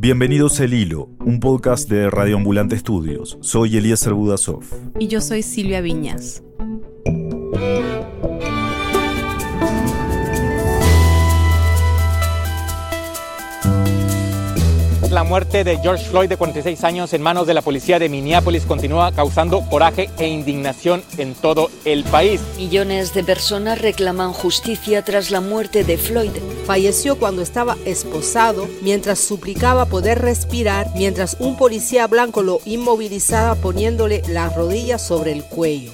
Bienvenidos a El Hilo, un podcast de Radio Ambulante Estudios. Soy Eliezer Budasov. Y yo soy Silvia Viñas. Muerte de George Floyd de 46 años en manos de la policía de Minneapolis continúa causando coraje e indignación en todo el país. Millones de personas reclaman justicia tras la muerte de Floyd. Falleció cuando estaba esposado, mientras suplicaba poder respirar, mientras un policía blanco lo inmovilizaba poniéndole las rodillas sobre el cuello.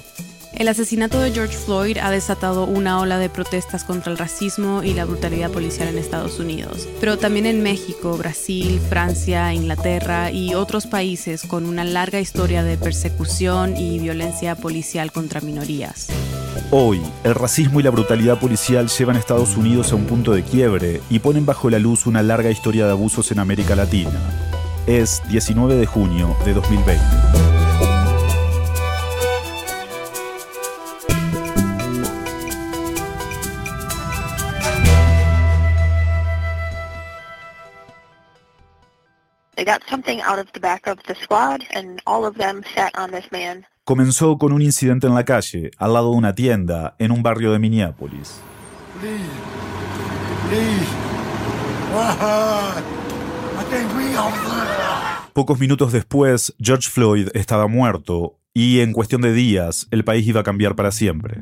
El asesinato de George Floyd ha desatado una ola de protestas contra el racismo y la brutalidad policial en Estados Unidos, pero también en México, Brasil, Francia, Inglaterra y otros países con una larga historia de persecución y violencia policial contra minorías. Hoy, el racismo y la brutalidad policial llevan a Estados Unidos a un punto de quiebre y ponen bajo la luz una larga historia de abusos en América Latina. Es 19 de junio de 2020. Comenzó con un incidente en la calle, al lado de una tienda, en un barrio de Minneapolis. Pocos minutos después, George Floyd estaba muerto y en cuestión de días el país iba a cambiar para siempre.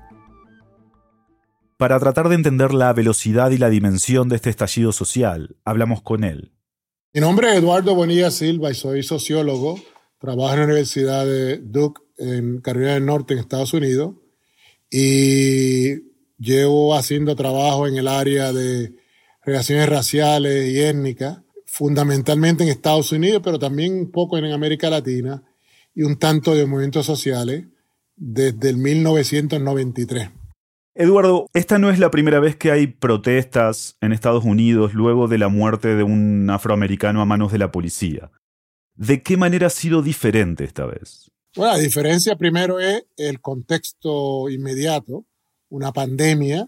Para tratar de entender la velocidad y la dimensión de este estallido social, hablamos con él. Mi nombre es Eduardo Bonilla Silva y soy sociólogo. Trabajo en la Universidad de Duke en Carolina del Norte, en Estados Unidos. Y llevo haciendo trabajo en el área de relaciones raciales y étnicas, fundamentalmente en Estados Unidos, pero también un poco en América Latina y un tanto de movimientos sociales desde el 1993. Eduardo, esta no es la primera vez que hay protestas en Estados Unidos luego de la muerte de un afroamericano a manos de la policía. ¿De qué manera ha sido diferente esta vez? Bueno, la diferencia primero es el contexto inmediato, una pandemia,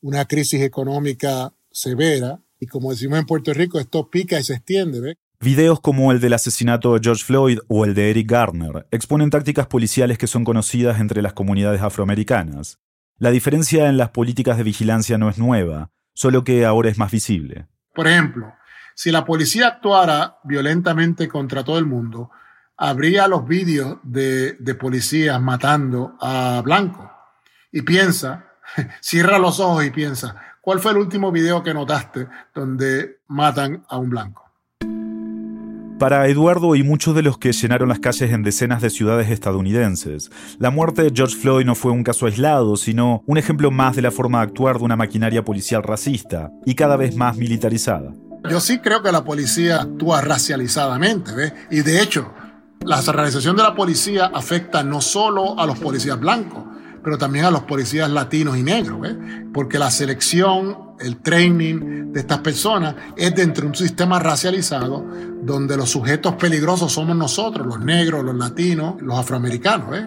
una crisis económica severa, y como decimos en Puerto Rico, esto pica y se extiende. Videos como el del asesinato de George Floyd o el de Eric Garner exponen tácticas policiales que son conocidas entre las comunidades afroamericanas la diferencia en las políticas de vigilancia no es nueva, solo que ahora es más visible. Por ejemplo, si la policía actuara violentamente contra todo el mundo, habría los vídeos de, policías matando a blancos. Y piensa, cierra los ojos y piensa, ¿cuál fue el último video que notaste donde matan a un blanco? Para Eduardo y muchos de los que llenaron las calles en decenas de ciudades estadounidenses, la muerte de George Floyd no fue un caso aislado, sino un ejemplo más de la forma de actuar de una maquinaria policial racista y cada vez más militarizada. Yo sí creo que la policía actúa racializadamente, ¿ves? Y de hecho, la realización de la policía afecta no solo a los policías blancos, pero también a los policías latinos y negros, ¿ves? porque la selección, el training de estas personas es dentro de un sistema racializado donde los sujetos peligrosos somos nosotros, los negros, los latinos, los afroamericanos. ¿ves?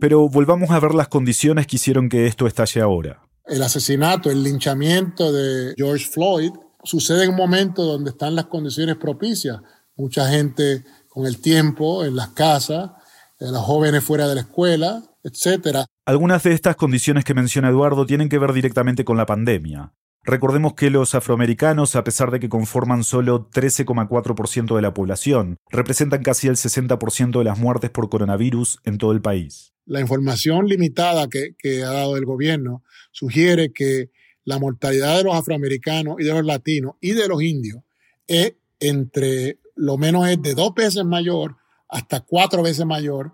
Pero volvamos a ver las condiciones que hicieron que esto estalle ahora. El asesinato, el linchamiento de George Floyd sucede en un momento donde están las condiciones propicias. Mucha gente con el tiempo en las casas, los jóvenes fuera de la escuela, etcétera. Algunas de estas condiciones que menciona Eduardo tienen que ver directamente con la pandemia. Recordemos que los afroamericanos, a pesar de que conforman solo 13,4% de la población, representan casi el 60% de las muertes por coronavirus en todo el país. La información limitada que, que ha dado el gobierno sugiere que la mortalidad de los afroamericanos y de los latinos y de los indios es entre, lo menos es de dos veces mayor hasta cuatro veces mayor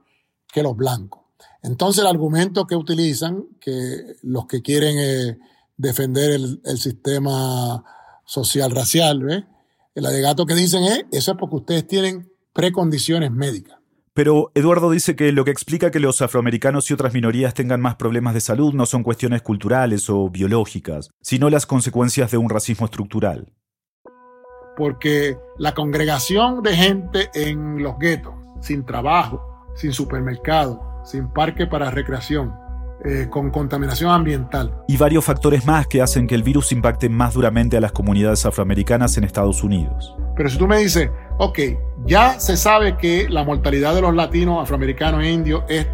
que los blancos. Entonces el argumento que utilizan, que los que quieren eh, defender el, sistema social racial. El alegato que dicen es, eso es porque ustedes tienen precondiciones médicas. Pero Eduardo dice que lo que explica que los afroamericanos y otras minorías tengan más problemas de salud no son cuestiones culturales o biológicas, sino las consecuencias de un racismo estructural. Porque la congregación de gente en los guetos, sin trabajo, sin supermercado, sin parque para recreación, eh, con contaminación ambiental. Y varios factores más que hacen que el virus impacte más duramente a las comunidades afroamericanas en Estados Unidos. Pero si tú me dices, ok, ya se sabe que la mortalidad de los latinos, afroamericanos e indios es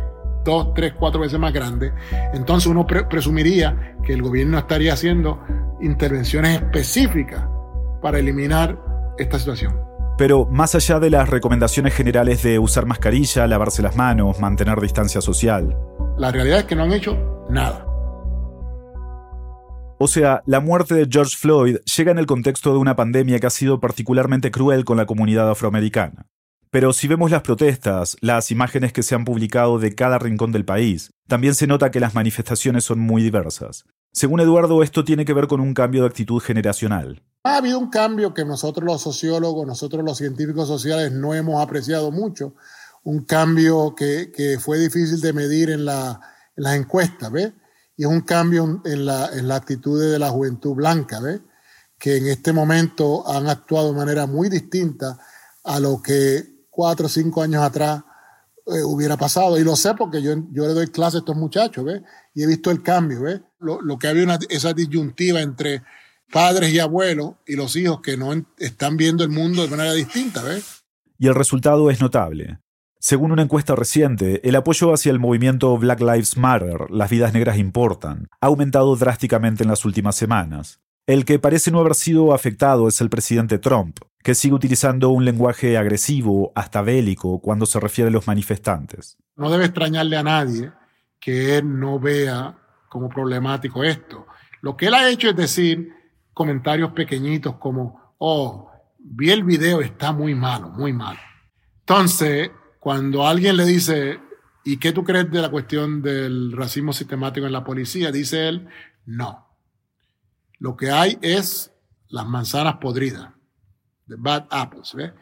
dos, tres, cuatro veces más grande, entonces uno presumiría que el gobierno estaría haciendo intervenciones específicas para eliminar esta situación. Pero más allá de las recomendaciones generales de usar mascarilla, lavarse las manos, mantener distancia social, la realidad es que no han hecho nada. O sea, la muerte de George Floyd llega en el contexto de una pandemia que ha sido particularmente cruel con la comunidad afroamericana. Pero si vemos las protestas, las imágenes que se han publicado de cada rincón del país, también se nota que las manifestaciones son muy diversas. Según Eduardo, esto tiene que ver con un cambio de actitud generacional. Ha habido un cambio que nosotros los sociólogos, nosotros los científicos sociales no hemos apreciado mucho, un cambio que, fue difícil de medir en, la, las encuestas, ¿ves? Y es un cambio en la, actitud de la juventud blanca, ¿ves? Que en este momento han actuado de manera muy distinta a lo que cuatro o cinco años atrás eh, hubiera pasado. Y lo sé porque yo, yo le doy clase a estos muchachos, ¿ves? Y he visto el cambio, ¿ves? Lo, lo que había una, esa disyuntiva entre padres y abuelos y los hijos que no están viendo el mundo de manera distinta, ¿ves? Y el resultado es notable. Según una encuesta reciente, el apoyo hacia el movimiento Black Lives Matter, las vidas negras importan, ha aumentado drásticamente en las últimas semanas. El que parece no haber sido afectado es el presidente Trump, que sigue utilizando un lenguaje agresivo, hasta bélico, cuando se refiere a los manifestantes. No debe extrañarle a nadie que él no vea como problemático esto. Lo que él ha hecho es decir comentarios pequeñitos como, oh, vi el video, está muy malo, muy malo. Entonces, cuando alguien le dice, ¿y qué tú crees de la cuestión del racismo sistemático en la policía? Dice él, no. Lo que hay es las manzanas podridas, the bad apples, ¿ves?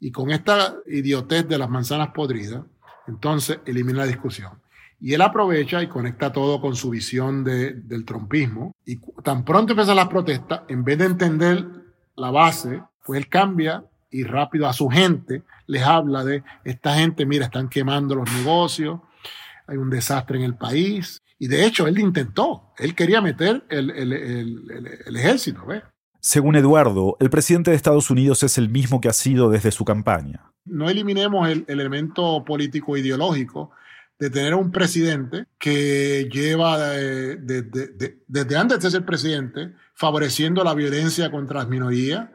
Y con esta idiotez de las manzanas podridas, entonces elimina la discusión. Y él aprovecha y conecta todo con su visión del trompismo. Y tan pronto empiezan las protestas, en vez de entender la base, pues él cambia y rápido a su gente les habla de esta gente, mira, están quemando los negocios, hay un desastre en el país. Y de hecho, él intentó, él quería meter el, ejército. ¿ves? Según Eduardo, el presidente de Estados Unidos es el mismo que ha sido desde su campaña. No eliminemos el elemento político ideológico de tener un presidente que lleva desde antes de ser presidente favoreciendo la violencia contra las minorías,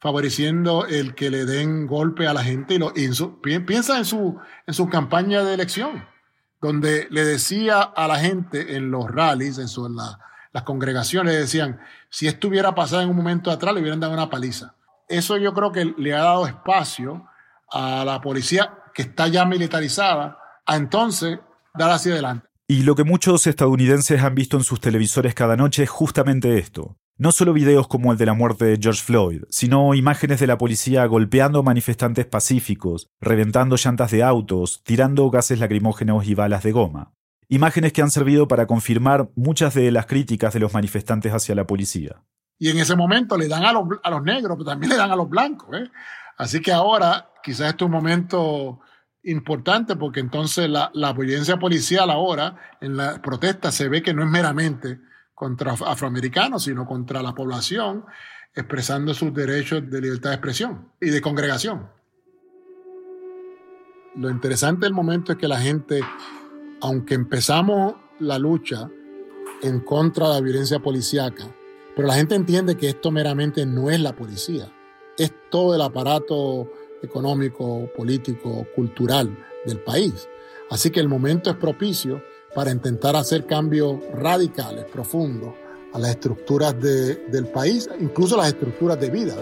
favoreciendo el que le den golpe a la gente. Y, lo, piensa en su, en su campaña de elección, donde le decía a la gente en los rallies, en, su, las congregaciones, decían, si esto hubiera pasado en un momento atrás, le hubieran dado una paliza. Eso yo creo que le ha dado espacio a la policía que está ya militarizada a entonces dar hacia adelante. Y lo que muchos estadounidenses han visto en sus televisores cada noche es justamente esto. No solo videos como el de la muerte de George Floyd, sino imágenes de la policía golpeando manifestantes pacíficos, reventando llantas de autos, tirando gases lacrimógenos y balas de goma. Imágenes que han servido para confirmar muchas de las críticas de los manifestantes hacia la policía. Y en ese momento le dan a los, negros, pero también le dan a los blancos. ¿eh? Así que ahora quizás este es un momento importante porque entonces la, la violencia policial ahora en la protesta se ve que no es meramente contra afroamericanos, sino contra la población, expresando sus derechos de libertad de expresión y de congregación. Lo interesante del momento es que la gente, aunque empezamos la lucha en contra de la violencia policíaca, pero la gente entiende que esto meramente no es la policía, es todo el aparato económico, político, cultural del país. Así que el momento es propicio para intentar hacer cambios radicales, profundos, a las estructuras del país, incluso las estructuras de vida.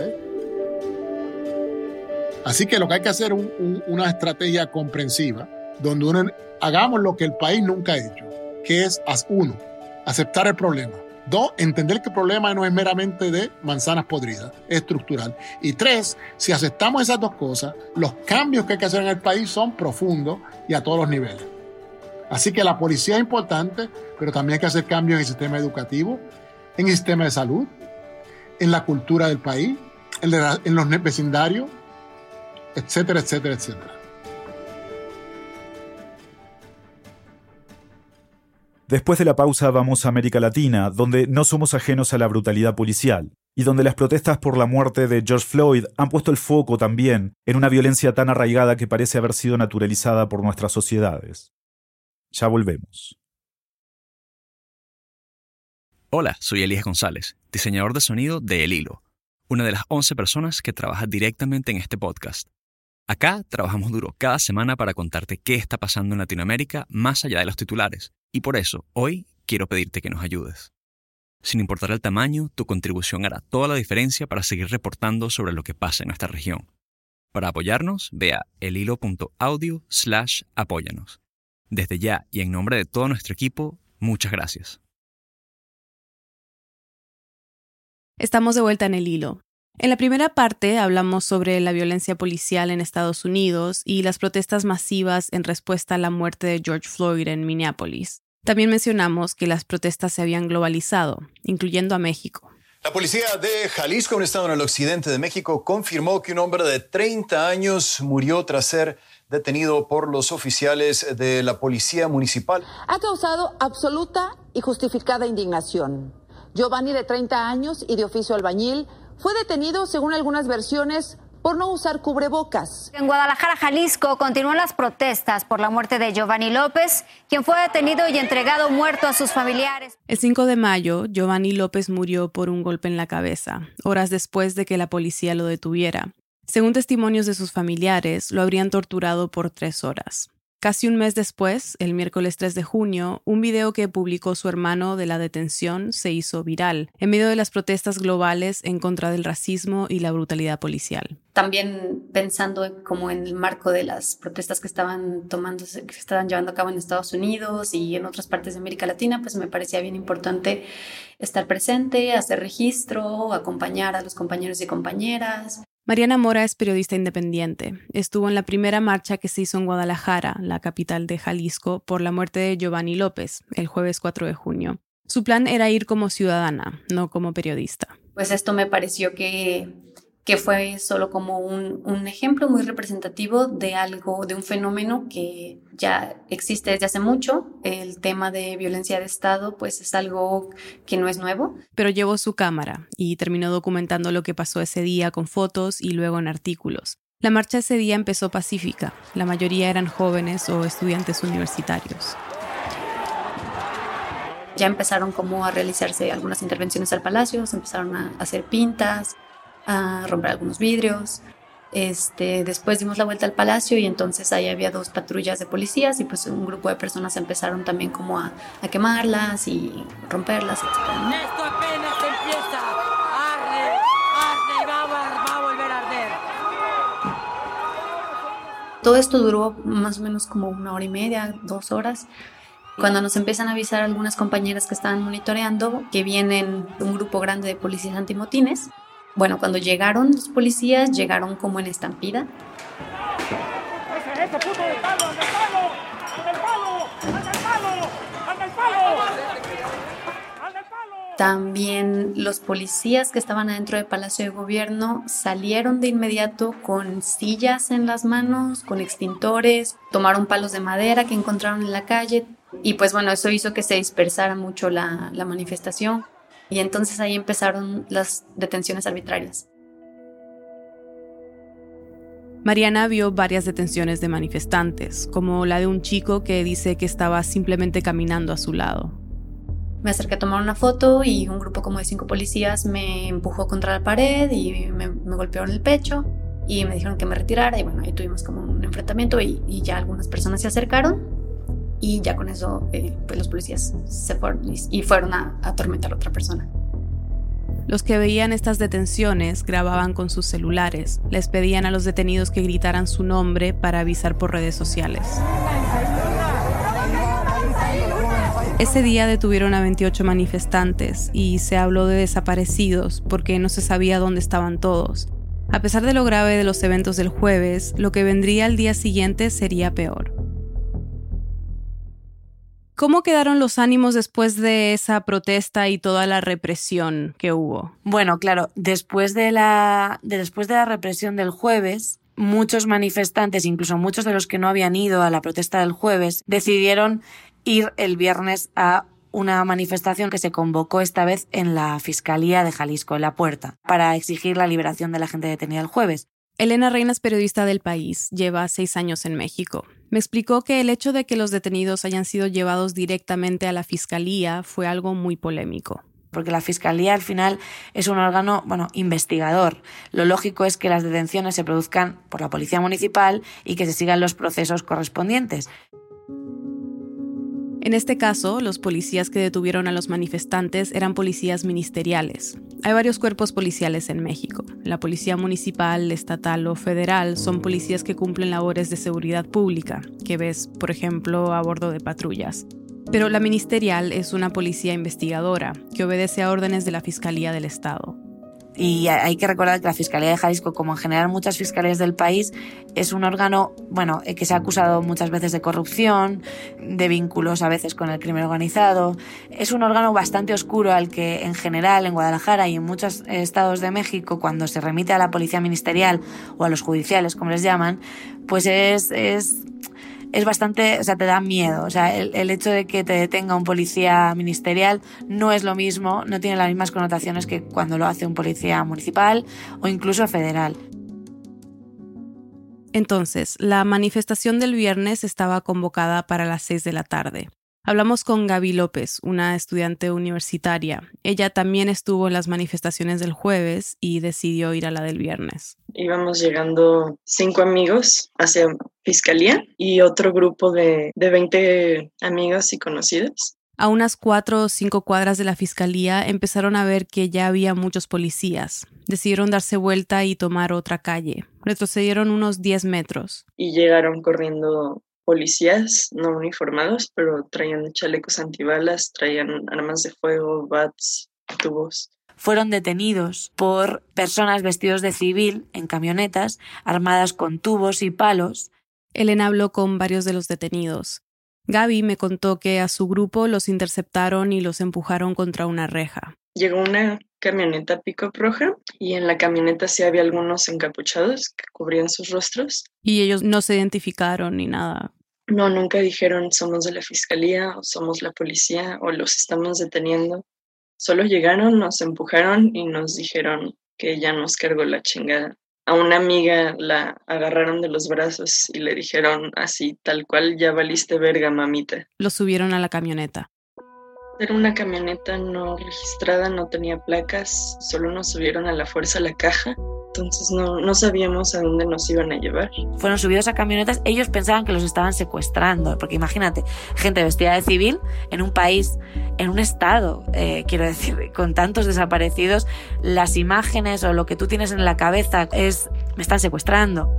Así que lo que hay que hacer es una estrategia comprensiva, donde uno, hagamos lo que el país nunca ha hecho, que es uno, aceptar el problema, Dos, entender que el problema no es meramente de manzanas podridas, es estructural. Y tres, si aceptamos esas dos cosas, los cambios que hay que hacer en el país son profundos y a todos los niveles. Así que la policía es importante, pero también hay que hacer cambios en el sistema educativo, en el sistema de salud, en la cultura del país, en los vecindarios, etcétera, etcétera, etcétera. Después de la pausa vamos a América Latina, donde no somos ajenos a la brutalidad policial, y donde las protestas por la muerte de George Floyd han puesto el foco también en una violencia tan arraigada que parece haber sido naturalizada por nuestras sociedades. Ya volvemos. Hola, soy Elías González, diseñador de sonido de El Hilo, una de las 11 personas que trabaja directamente en este podcast. Acá trabajamos duro cada semana para contarte qué está pasando en Latinoamérica más allá de los titulares y por eso, hoy quiero pedirte que nos ayudes. Sin importar el tamaño, tu contribución hará toda la diferencia para seguir reportando sobre lo que pasa en nuestra región. Para apoyarnos, ve a elhilo.audio slash apóyanos. Desde ya y en nombre de todo nuestro equipo, muchas gracias. Estamos de vuelta en el hilo. En la primera parte hablamos sobre la violencia policial en Estados Unidos y las protestas masivas en respuesta a la muerte de George Floyd en Minneapolis. También mencionamos que las protestas se habían globalizado, incluyendo a México. La policía de Jalisco, un estado en el occidente de México, confirmó que un hombre de 30 años murió tras ser detenido por los oficiales de la policía municipal. Ha causado absoluta y justificada indignación. Giovanni, de 30 años y de oficio albañil, fue detenido, según algunas versiones, por no usar cubrebocas. En Guadalajara, Jalisco, continúan las protestas por la muerte de Giovanni López, quien fue detenido y entregado muerto a sus familiares. El 5 de mayo, Giovanni López murió por un golpe en la cabeza, horas después de que la policía lo detuviera. Según testimonios de sus familiares, lo habrían torturado por tres horas. Casi un mes después, el miércoles 3 de junio, un video que publicó su hermano de la detención se hizo viral, en medio de las protestas globales en contra del racismo y la brutalidad policial. También pensando como en el marco de las protestas que estaban tomando, que se estaban llevando a cabo en Estados Unidos y en otras partes de América Latina, pues me parecía bien importante estar presente, hacer registro, acompañar a los compañeros y compañeras. Mariana Mora es periodista independiente. Estuvo en la primera marcha que se hizo en Guadalajara, la capital de Jalisco, por la muerte de Giovanni López, el jueves 4 de junio. Su plan era ir como ciudadana, no como periodista. Pues esto me pareció que que fue solo como un, un, ejemplo muy representativo de algo, de un fenómeno que ya existe desde hace mucho. El tema de violencia de Estado, pues es algo que no es nuevo. Pero llevó su cámara y terminó documentando lo que pasó ese día con fotos y luego en artículos. La marcha ese día empezó pacífica. La mayoría eran jóvenes o estudiantes universitarios ya empezaron como a realizarse algunas intervenciones al palacio, se empezaron a hacer pintas, a romper algunos vidrios. Este, después dimos la vuelta al palacio y entonces ahí había dos patrullas de policías y pues un grupo de personas empezaron también como a, a quemarlas y romperlas, etc. Esto apenas empieza. Arde, arde y va, va a volver a arder. Todo esto duró más o menos como una hora y media, dos horas. Cuando nos empiezan a avisar algunas compañeras que estaban monitoreando que vienen un grupo grande de policías antimotines, bueno, cuando llegaron los policías, llegaron como en estampida. También los policías que estaban adentro del Palacio de Gobierno salieron de inmediato con sillas en las manos, con extintores, tomaron palos de madera que encontraron en la calle y pues bueno, eso hizo que se dispersara mucho la, la manifestación. Y entonces ahí empezaron las detenciones arbitrarias. Mariana vio varias detenciones de manifestantes, como la de un chico que dice que estaba simplemente caminando a su lado. Me acerqué a tomar una foto y un grupo como de cinco policías me empujó contra la pared y me, golpeó en el pecho y me dijeron que me retirara y bueno, ahí tuvimos como un enfrentamiento y, y ya algunas personas se acercaron y ya con eso eh, pues los policías se fueron y, fueron a, atormentar a otra persona. Los que veían estas detenciones grababan con sus celulares, les pedían a los detenidos que gritaran su nombre para avisar por redes sociales. Ese día detuvieron a 28 manifestantes y se habló de desaparecidos porque no se sabía dónde estaban todos. A pesar de lo grave de los eventos del jueves, lo que vendría al día siguiente sería peor. ¿Cómo quedaron los ánimos después de esa protesta y toda la represión que hubo? Bueno, claro, después de la, después de la represión del jueves, muchos manifestantes, incluso muchos de los que no habían ido a la protesta del jueves, decidieron ir el viernes a una manifestación que se convocó esta vez en la Fiscalía de Jalisco, en la puerta, para exigir la liberación de la gente detenida el jueves. Elena Reinas, periodista del país, lleva seis años en México. Me explicó que el hecho de que los detenidos hayan sido llevados directamente a la fiscalía fue algo muy polémico. Porque la fiscalía al final es un órgano, bueno, investigador. Lo lógico es que las detenciones se produzcan por la policía municipal y que se sigan los procesos correspondientes. En este caso, los policías que detuvieron a los manifestantes eran policías ministeriales. Hay varios cuerpos policiales en México. La policía municipal, estatal o federal son policías que cumplen labores de seguridad pública, que ves, por ejemplo, a bordo de patrullas. Pero la ministerial es una policía investigadora, que obedece a órdenes de la Fiscalía del Estado. Y hay que recordar que la Fiscalía de Jalisco, como en general muchas fiscalías del país, es un órgano, bueno, eh, que se ha acusado muchas veces de corrupción, de vínculos a veces con el crimen organizado. Es un órgano bastante oscuro al que en general en Guadalajara y en muchos estados de México, cuando se remite a la policía ministerial o a los judiciales, como les llaman, pues es, es es bastante, o sea, te da miedo. O sea, el, hecho de que te detenga un policía ministerial no es lo mismo, no tiene las mismas connotaciones que cuando lo hace un policía municipal o incluso federal. Entonces, la manifestación del viernes estaba convocada para las 6 de la tarde. Hablamos con Gaby López, una estudiante universitaria. Ella también estuvo en las manifestaciones del jueves y decidió ir a la del viernes. Íbamos llegando cinco amigos hacia Fiscalía y otro grupo de, de 20 amigos y conocidos. A unas cuatro o cinco cuadras de la fiscalía empezaron a ver que ya había muchos policías. Decidieron darse vuelta y tomar otra calle. Retrocedieron unos 10 metros. Y llegaron corriendo policías no uniformados, pero traían chalecos antibalas, traían armas de fuego, bats, tubos. Fueron detenidos por personas vestidos de civil en camionetas, armadas con tubos y palos. Elena habló con varios de los detenidos. Gaby me contó que a su grupo los interceptaron y los empujaron contra una reja. Llegó una camioneta pico roja y en la camioneta sí había algunos encapuchados que cubrían sus rostros. Y ellos no se identificaron ni nada. No, nunca dijeron somos de la fiscalía o somos la policía o los estamos deteniendo. Solo llegaron, nos empujaron y nos dijeron que ya nos cargó la chingada. A una amiga la agarraron de los brazos y le dijeron así, tal cual, ya valiste verga, mamita. Lo subieron a la camioneta. Era una camioneta no registrada, no tenía placas, solo nos subieron a la fuerza a la caja, entonces no, no sabíamos a dónde nos iban a llevar. Fueron subidos a camionetas, ellos pensaban que los estaban secuestrando, porque imagínate, gente vestida de civil en un país, en un estado, eh, quiero decir, con tantos desaparecidos, las imágenes o lo que tú tienes en la cabeza es, me están secuestrando.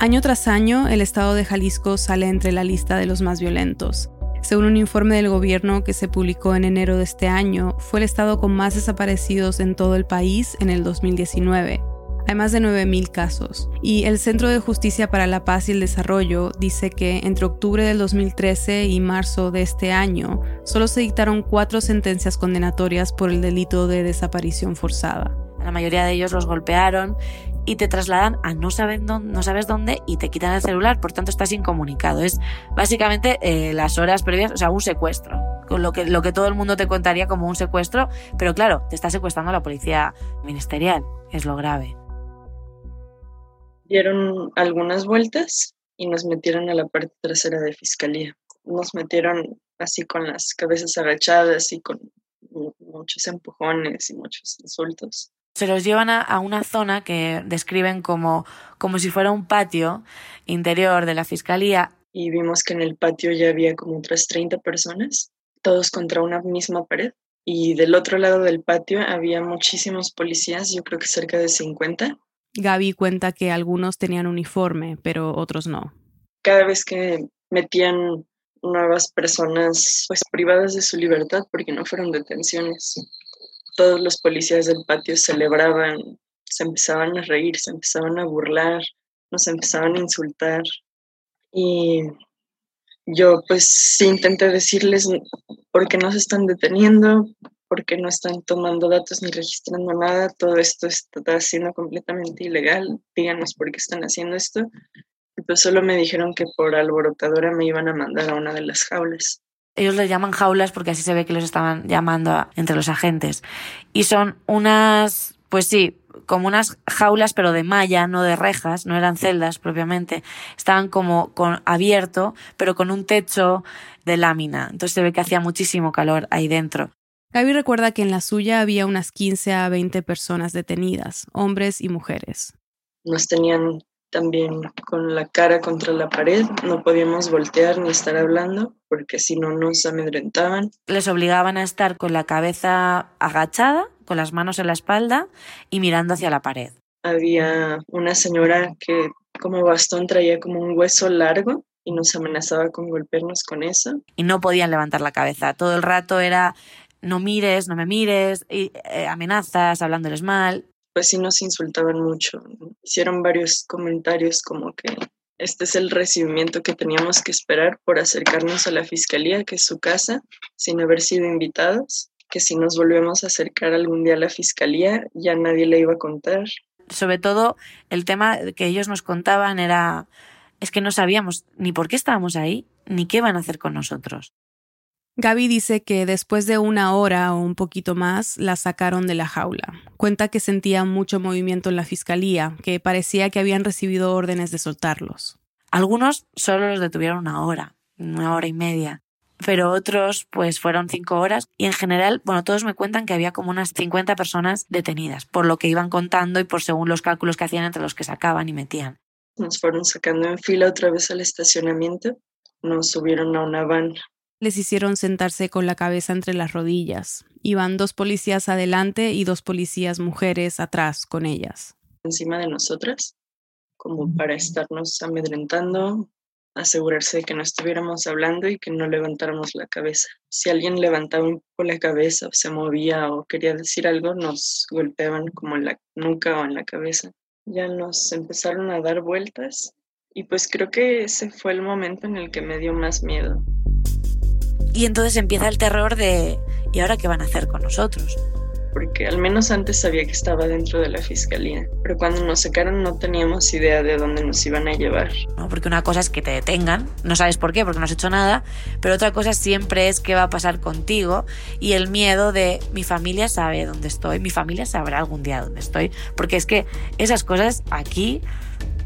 Año tras año, el estado de Jalisco sale entre la lista de los más violentos. Según un informe del gobierno que se publicó en enero de este año, fue el estado con más desaparecidos en todo el país en el 2019. Hay más de 9.000 casos. Y el Centro de Justicia para la Paz y el Desarrollo dice que entre octubre del 2013 y marzo de este año, solo se dictaron cuatro sentencias condenatorias por el delito de desaparición forzada. La mayoría de ellos los golpearon y te trasladan a no, dónde, no sabes dónde y te quitan el celular, por tanto estás incomunicado. Es básicamente eh, las horas previas, o sea, un secuestro. Con lo que, lo que todo el mundo te contaría como un secuestro, pero claro, te está secuestrando la policía ministerial, es lo grave. Dieron algunas vueltas y nos metieron a la parte trasera de fiscalía. Nos metieron así con las cabezas agachadas y con muchos empujones y muchos insultos se los llevan a, una zona que describen como, como si fuera un patio interior de la fiscalía. Y vimos que en el patio ya había como otras 30 personas, todos contra una misma pared. Y del otro lado del patio había muchísimos policías, yo creo que cerca de 50. Gaby cuenta que algunos tenían uniforme, pero otros no. Cada vez que metían nuevas personas pues privadas de su libertad porque no fueron detenciones. Todos los policías del patio celebraban, se empezaban a reír, se empezaban a burlar, nos empezaban a insultar y yo pues intenté decirles por qué no se están deteniendo, por qué no están tomando datos ni registrando nada, todo esto está siendo completamente ilegal, díganos por qué están haciendo esto. Y pues solo me dijeron que por alborotadora me iban a mandar a una de las jaulas. Ellos les llaman jaulas porque así se ve que los estaban llamando entre los agentes. Y son unas, pues sí, como unas jaulas pero de malla, no de rejas, no eran celdas propiamente. Estaban como con abierto, pero con un techo de lámina. Entonces se ve que hacía muchísimo calor ahí dentro. Gaby recuerda que en la suya había unas 15 a 20 personas detenidas, hombres y mujeres. Nos tenían también con la cara contra la pared, no podíamos voltear ni estar hablando porque si no nos amedrentaban. Les obligaban a estar con la cabeza agachada, con las manos en la espalda y mirando hacia la pared. Había una señora que como bastón traía como un hueso largo y nos amenazaba con golpearnos con eso. Y no podían levantar la cabeza. Todo el rato era no mires, no me mires, y, eh, amenazas, hablándoles mal. Pues sí nos insultaban mucho. Hicieron varios comentarios como que este es el recibimiento que teníamos que esperar por acercarnos a la fiscalía, que es su casa, sin haber sido invitados, que si nos volvemos a acercar algún día a la fiscalía ya nadie le iba a contar. Sobre todo el tema que ellos nos contaban era es que no sabíamos ni por qué estábamos ahí, ni qué van a hacer con nosotros. Gaby dice que después de una hora o un poquito más la sacaron de la jaula. Cuenta que sentía mucho movimiento en la fiscalía, que parecía que habían recibido órdenes de soltarlos. Algunos solo los detuvieron una hora, una hora y media, pero otros pues fueron cinco horas y en general, bueno, todos me cuentan que había como unas 50 personas detenidas, por lo que iban contando y por según los cálculos que hacían entre los que sacaban y metían. Nos fueron sacando en fila otra vez al estacionamiento, nos subieron a una van les hicieron sentarse con la cabeza entre las rodillas. Iban dos policías adelante y dos policías mujeres atrás con ellas. Encima de nosotras, como para estarnos amedrentando, asegurarse de que no estuviéramos hablando y que no levantáramos la cabeza. Si alguien levantaba un poco la cabeza o se movía o quería decir algo, nos golpeaban como en la nuca o en la cabeza. Ya nos empezaron a dar vueltas y pues creo que ese fue el momento en el que me dio más miedo. Y entonces empieza el terror de ¿y ahora qué van a hacer con nosotros? Porque al menos antes sabía que estaba dentro de la fiscalía, pero cuando nos sacaron no teníamos idea de dónde nos iban a llevar. ¿No? Porque una cosa es que te detengan, no sabes por qué, porque no has hecho nada, pero otra cosa siempre es qué va a pasar contigo y el miedo de mi familia sabe dónde estoy, mi familia sabrá algún día dónde estoy, porque es que esas cosas aquí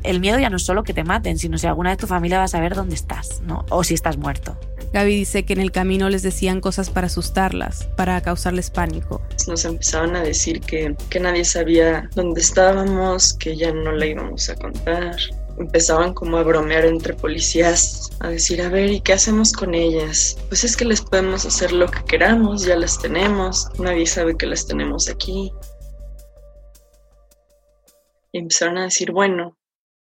el miedo ya no es solo que te maten, sino si alguna vez tu familia va a saber dónde estás, ¿no? O si estás muerto. Gaby dice que en el camino les decían cosas para asustarlas, para causarles pánico. Nos empezaban a decir que, que nadie sabía dónde estábamos, que ya no la íbamos a contar. Empezaban como a bromear entre policías, a decir, a ver, ¿y qué hacemos con ellas? Pues es que les podemos hacer lo que queramos, ya las tenemos, nadie sabe que las tenemos aquí. Y empezaron a decir, bueno,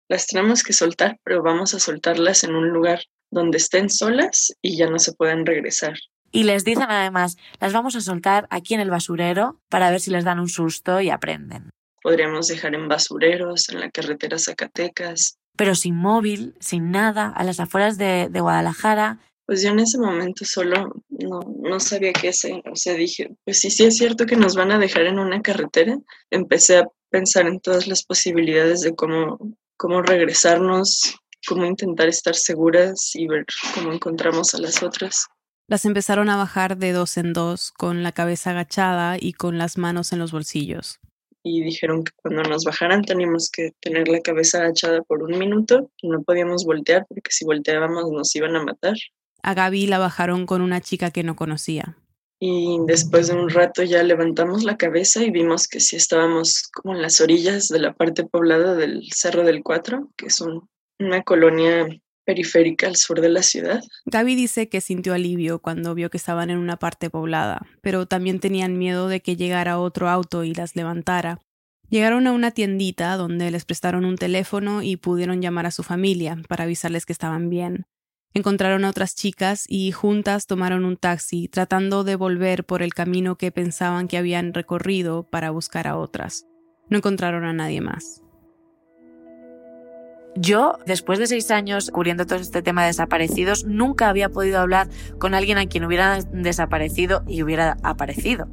las tenemos que soltar, pero vamos a soltarlas en un lugar donde estén solas y ya no se puedan regresar. Y les dicen además, las vamos a soltar aquí en el basurero para ver si les dan un susto y aprenden. Podríamos dejar en basureros, en la carretera Zacatecas. Pero sin móvil, sin nada, a las afueras de, de Guadalajara. Pues yo en ese momento solo no, no sabía qué hacer. O sea, dije, pues sí, sí es cierto que nos van a dejar en una carretera. Empecé a pensar en todas las posibilidades de cómo, cómo regresarnos cómo intentar estar seguras y ver cómo encontramos a las otras. Las empezaron a bajar de dos en dos, con la cabeza agachada y con las manos en los bolsillos. Y dijeron que cuando nos bajaran teníamos que tener la cabeza agachada por un minuto y no podíamos voltear porque si volteábamos nos iban a matar. A Gaby la bajaron con una chica que no conocía. Y después de un rato ya levantamos la cabeza y vimos que sí estábamos como en las orillas de la parte poblada del Cerro del Cuatro, que es un una colonia periférica al sur de la ciudad. Gaby dice que sintió alivio cuando vio que estaban en una parte poblada, pero también tenían miedo de que llegara otro auto y las levantara. Llegaron a una tiendita donde les prestaron un teléfono y pudieron llamar a su familia para avisarles que estaban bien. Encontraron a otras chicas y juntas tomaron un taxi, tratando de volver por el camino que pensaban que habían recorrido para buscar a otras. No encontraron a nadie más. Yo, después de seis años cubriendo todo este tema de desaparecidos, nunca había podido hablar con alguien a quien hubiera desaparecido y hubiera aparecido.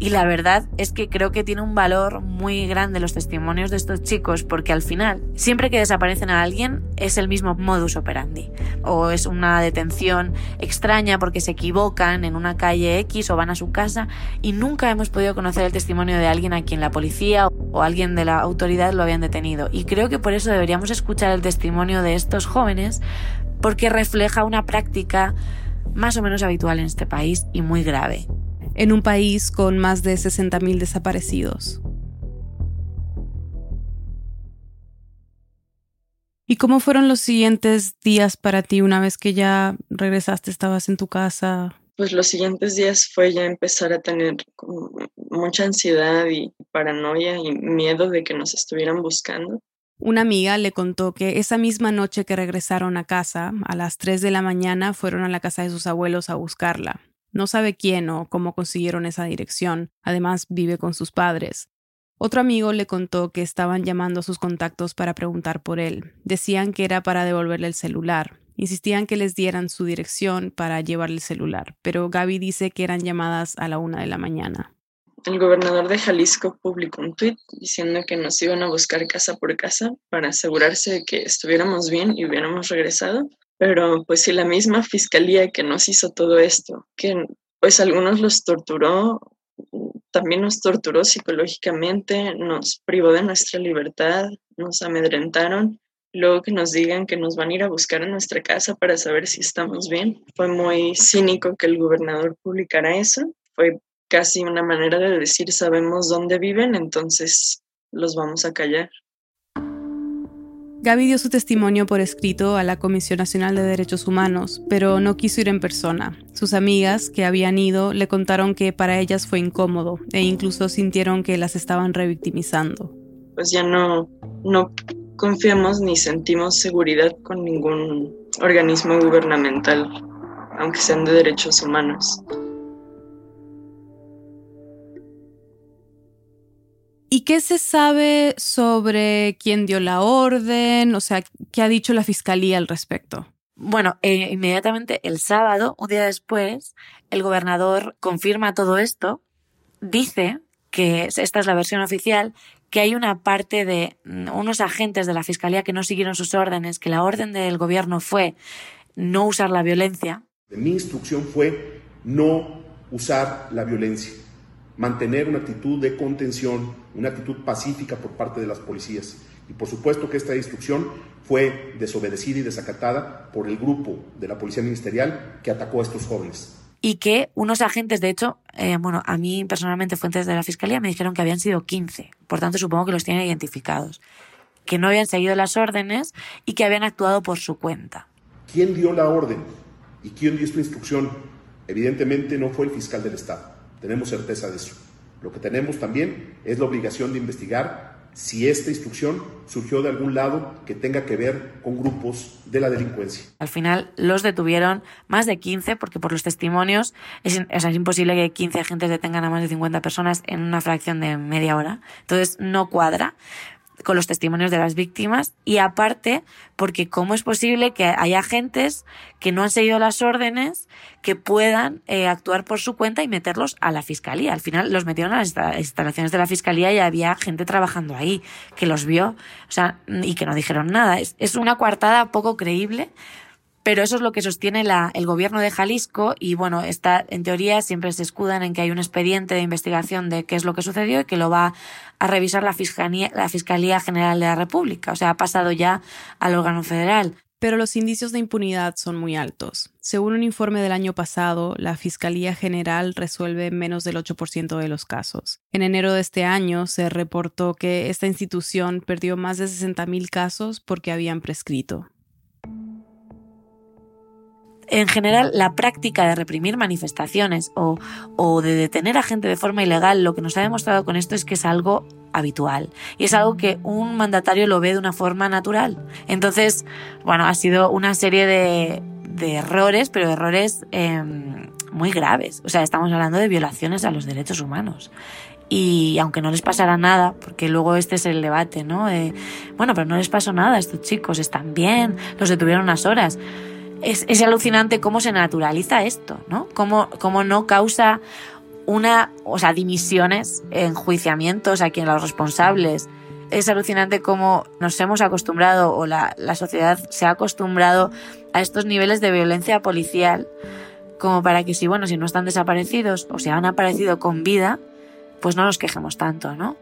Y la verdad es que creo que tiene un valor muy grande los testimonios de estos chicos porque al final, siempre que desaparecen a alguien, es el mismo modus operandi. O es una detención extraña porque se equivocan en una calle X o van a su casa y nunca hemos podido conocer el testimonio de alguien a quien la policía o alguien de la autoridad lo habían detenido. Y creo que por eso deberíamos escuchar el testimonio de estos jóvenes porque refleja una práctica más o menos habitual en este país y muy grave en un país con más de 60.000 desaparecidos. ¿Y cómo fueron los siguientes días para ti una vez que ya regresaste, estabas en tu casa? Pues los siguientes días fue ya empezar a tener mucha ansiedad y paranoia y miedo de que nos estuvieran buscando. Una amiga le contó que esa misma noche que regresaron a casa, a las 3 de la mañana, fueron a la casa de sus abuelos a buscarla. No sabe quién o cómo consiguieron esa dirección. Además, vive con sus padres. Otro amigo le contó que estaban llamando a sus contactos para preguntar por él. Decían que era para devolverle el celular. Insistían que les dieran su dirección para llevarle el celular, pero Gaby dice que eran llamadas a la una de la mañana. El gobernador de Jalisco publicó un tuit diciendo que nos iban a buscar casa por casa para asegurarse de que estuviéramos bien y hubiéramos regresado. Pero pues si la misma fiscalía que nos hizo todo esto, que pues algunos los torturó, también nos torturó psicológicamente, nos privó de nuestra libertad, nos amedrentaron, luego que nos digan que nos van a ir a buscar a nuestra casa para saber si estamos bien. Fue muy cínico que el gobernador publicara eso, fue casi una manera de decir sabemos dónde viven, entonces los vamos a callar. Gaby dio su testimonio por escrito a la Comisión Nacional de Derechos Humanos, pero no quiso ir en persona. Sus amigas, que habían ido, le contaron que para ellas fue incómodo e incluso sintieron que las estaban revictimizando. Pues ya no, no confiamos ni sentimos seguridad con ningún organismo gubernamental, aunque sean de derechos humanos. ¿Y qué se sabe sobre quién dio la orden? O sea, ¿qué ha dicho la fiscalía al respecto? Bueno, eh, inmediatamente el sábado, un día después, el gobernador confirma todo esto, dice que esta es la versión oficial, que hay una parte de mm, unos agentes de la fiscalía que no siguieron sus órdenes, que la orden del gobierno fue no usar la violencia. Mi instrucción fue no usar la violencia mantener una actitud de contención, una actitud pacífica por parte de las policías. Y por supuesto que esta instrucción fue desobedecida y desacatada por el grupo de la Policía Ministerial que atacó a estos jóvenes. Y que unos agentes, de hecho, eh, bueno, a mí personalmente fuentes de la Fiscalía me dijeron que habían sido 15, por tanto supongo que los tienen identificados, que no habían seguido las órdenes y que habían actuado por su cuenta. ¿Quién dio la orden y quién dio esta instrucción? Evidentemente no fue el fiscal del Estado tenemos certeza de eso. Lo que tenemos también es la obligación de investigar si esta instrucción surgió de algún lado que tenga que ver con grupos de la delincuencia. Al final los detuvieron más de 15 porque por los testimonios es, es imposible que 15 agentes detengan a más de 50 personas en una fracción de media hora. Entonces no cuadra con los testimonios de las víctimas y aparte porque cómo es posible que haya agentes que no han seguido las órdenes que puedan eh, actuar por su cuenta y meterlos a la fiscalía. Al final los metieron a las instalaciones de la fiscalía y había gente trabajando ahí que los vio, o sea, y que no dijeron nada. Es, es una coartada poco creíble pero eso es lo que sostiene el gobierno de Jalisco y bueno, está, en teoría siempre se escudan en que hay un expediente de investigación de qué es lo que sucedió y que lo va a revisar la Fiscalía, la Fiscalía General de la República. O sea, ha pasado ya al órgano federal. Pero los indicios de impunidad son muy altos. Según un informe del año pasado, la Fiscalía General resuelve menos del 8% de los casos. En enero de este año se reportó que esta institución perdió más de 60.000 casos porque habían prescrito en general la práctica de reprimir manifestaciones o, de detener a gente de forma ilegal, lo que nos ha demostrado con esto es que es algo habitual y es algo que un mandatario lo ve de una forma natural. Entonces, bueno, ha sido una serie de, de errores, pero errores em, muy graves. O sea, estamos hablando de violaciones a los derechos humanos. Y aunque no les pasara nada, porque luego este es el debate, ¿no? bueno, pero no les pasó nada, estos chicos están bien, los detuvieron unas horas. Es, es alucinante cómo se naturaliza esto, ¿no? Cómo, cómo no causa una, o sea, dimisiones, enjuiciamientos a quien los responsables. Es alucinante cómo nos hemos acostumbrado o la, la sociedad se ha acostumbrado a estos niveles de violencia policial como para que si, bueno, si no están desaparecidos o si han aparecido con vida, pues no nos quejemos tanto, ¿no?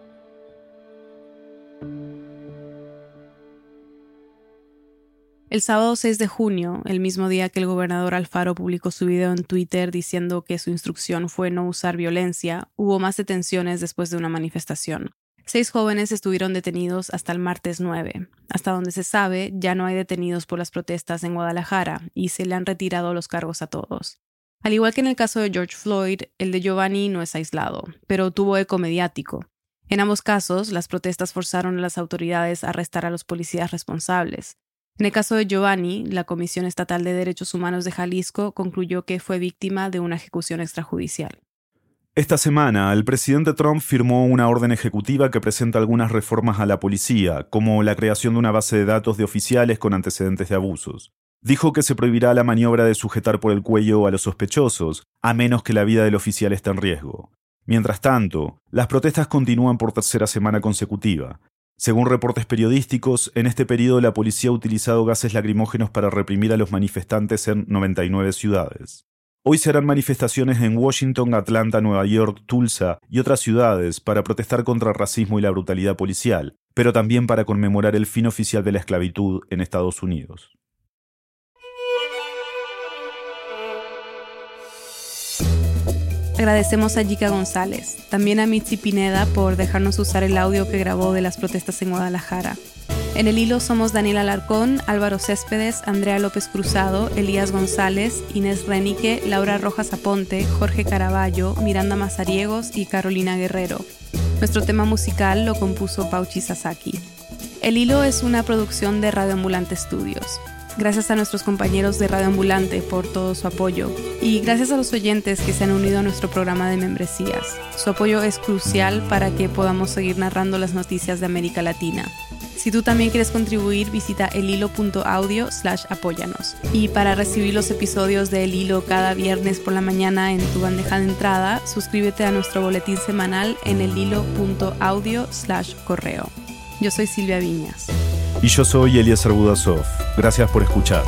El sábado 6 de junio, el mismo día que el gobernador Alfaro publicó su video en Twitter diciendo que su instrucción fue no usar violencia, hubo más detenciones después de una manifestación. Seis jóvenes estuvieron detenidos hasta el martes 9. Hasta donde se sabe, ya no hay detenidos por las protestas en Guadalajara y se le han retirado los cargos a todos. Al igual que en el caso de George Floyd, el de Giovanni no es aislado, pero tuvo eco mediático. En ambos casos, las protestas forzaron a las autoridades a arrestar a los policías responsables. En el caso de Giovanni, la Comisión Estatal de Derechos Humanos de Jalisco concluyó que fue víctima de una ejecución extrajudicial. Esta semana, el presidente Trump firmó una orden ejecutiva que presenta algunas reformas a la policía, como la creación de una base de datos de oficiales con antecedentes de abusos dijo que se prohibirá la maniobra de sujetar por el cuello a los sospechosos, a menos que la vida del oficial esté en riesgo. Mientras tanto, las protestas continúan por tercera semana consecutiva. Según reportes periodísticos, en este periodo la policía ha utilizado gases lacrimógenos para reprimir a los manifestantes en 99 ciudades. Hoy serán manifestaciones en Washington, Atlanta, Nueva York, Tulsa y otras ciudades para protestar contra el racismo y la brutalidad policial, pero también para conmemorar el fin oficial de la esclavitud en Estados Unidos. Agradecemos a Yika González, también a Mitzi Pineda por dejarnos usar el audio que grabó de las protestas en Guadalajara. En el hilo somos Daniel Alarcón, Álvaro Céspedes, Andrea López Cruzado, Elías González, Inés Renique, Laura Rojas Aponte, Jorge Caraballo, Miranda Mazariegos y Carolina Guerrero. Nuestro tema musical lo compuso Pauchi Sasaki. El hilo es una producción de Radio Ambulante Studios. Gracias a nuestros compañeros de Radio Ambulante por todo su apoyo y gracias a los oyentes que se han unido a nuestro programa de membresías. Su apoyo es crucial para que podamos seguir narrando las noticias de América Latina. Si tú también quieres contribuir, visita elhilo.audio slash apóyanos. Y para recibir los episodios de El Hilo cada viernes por la mañana en tu bandeja de entrada, suscríbete a nuestro boletín semanal en elhilo.audio slash correo. Yo soy Silvia Viñas. Y yo soy Elías Budasov. Gracias por escuchar.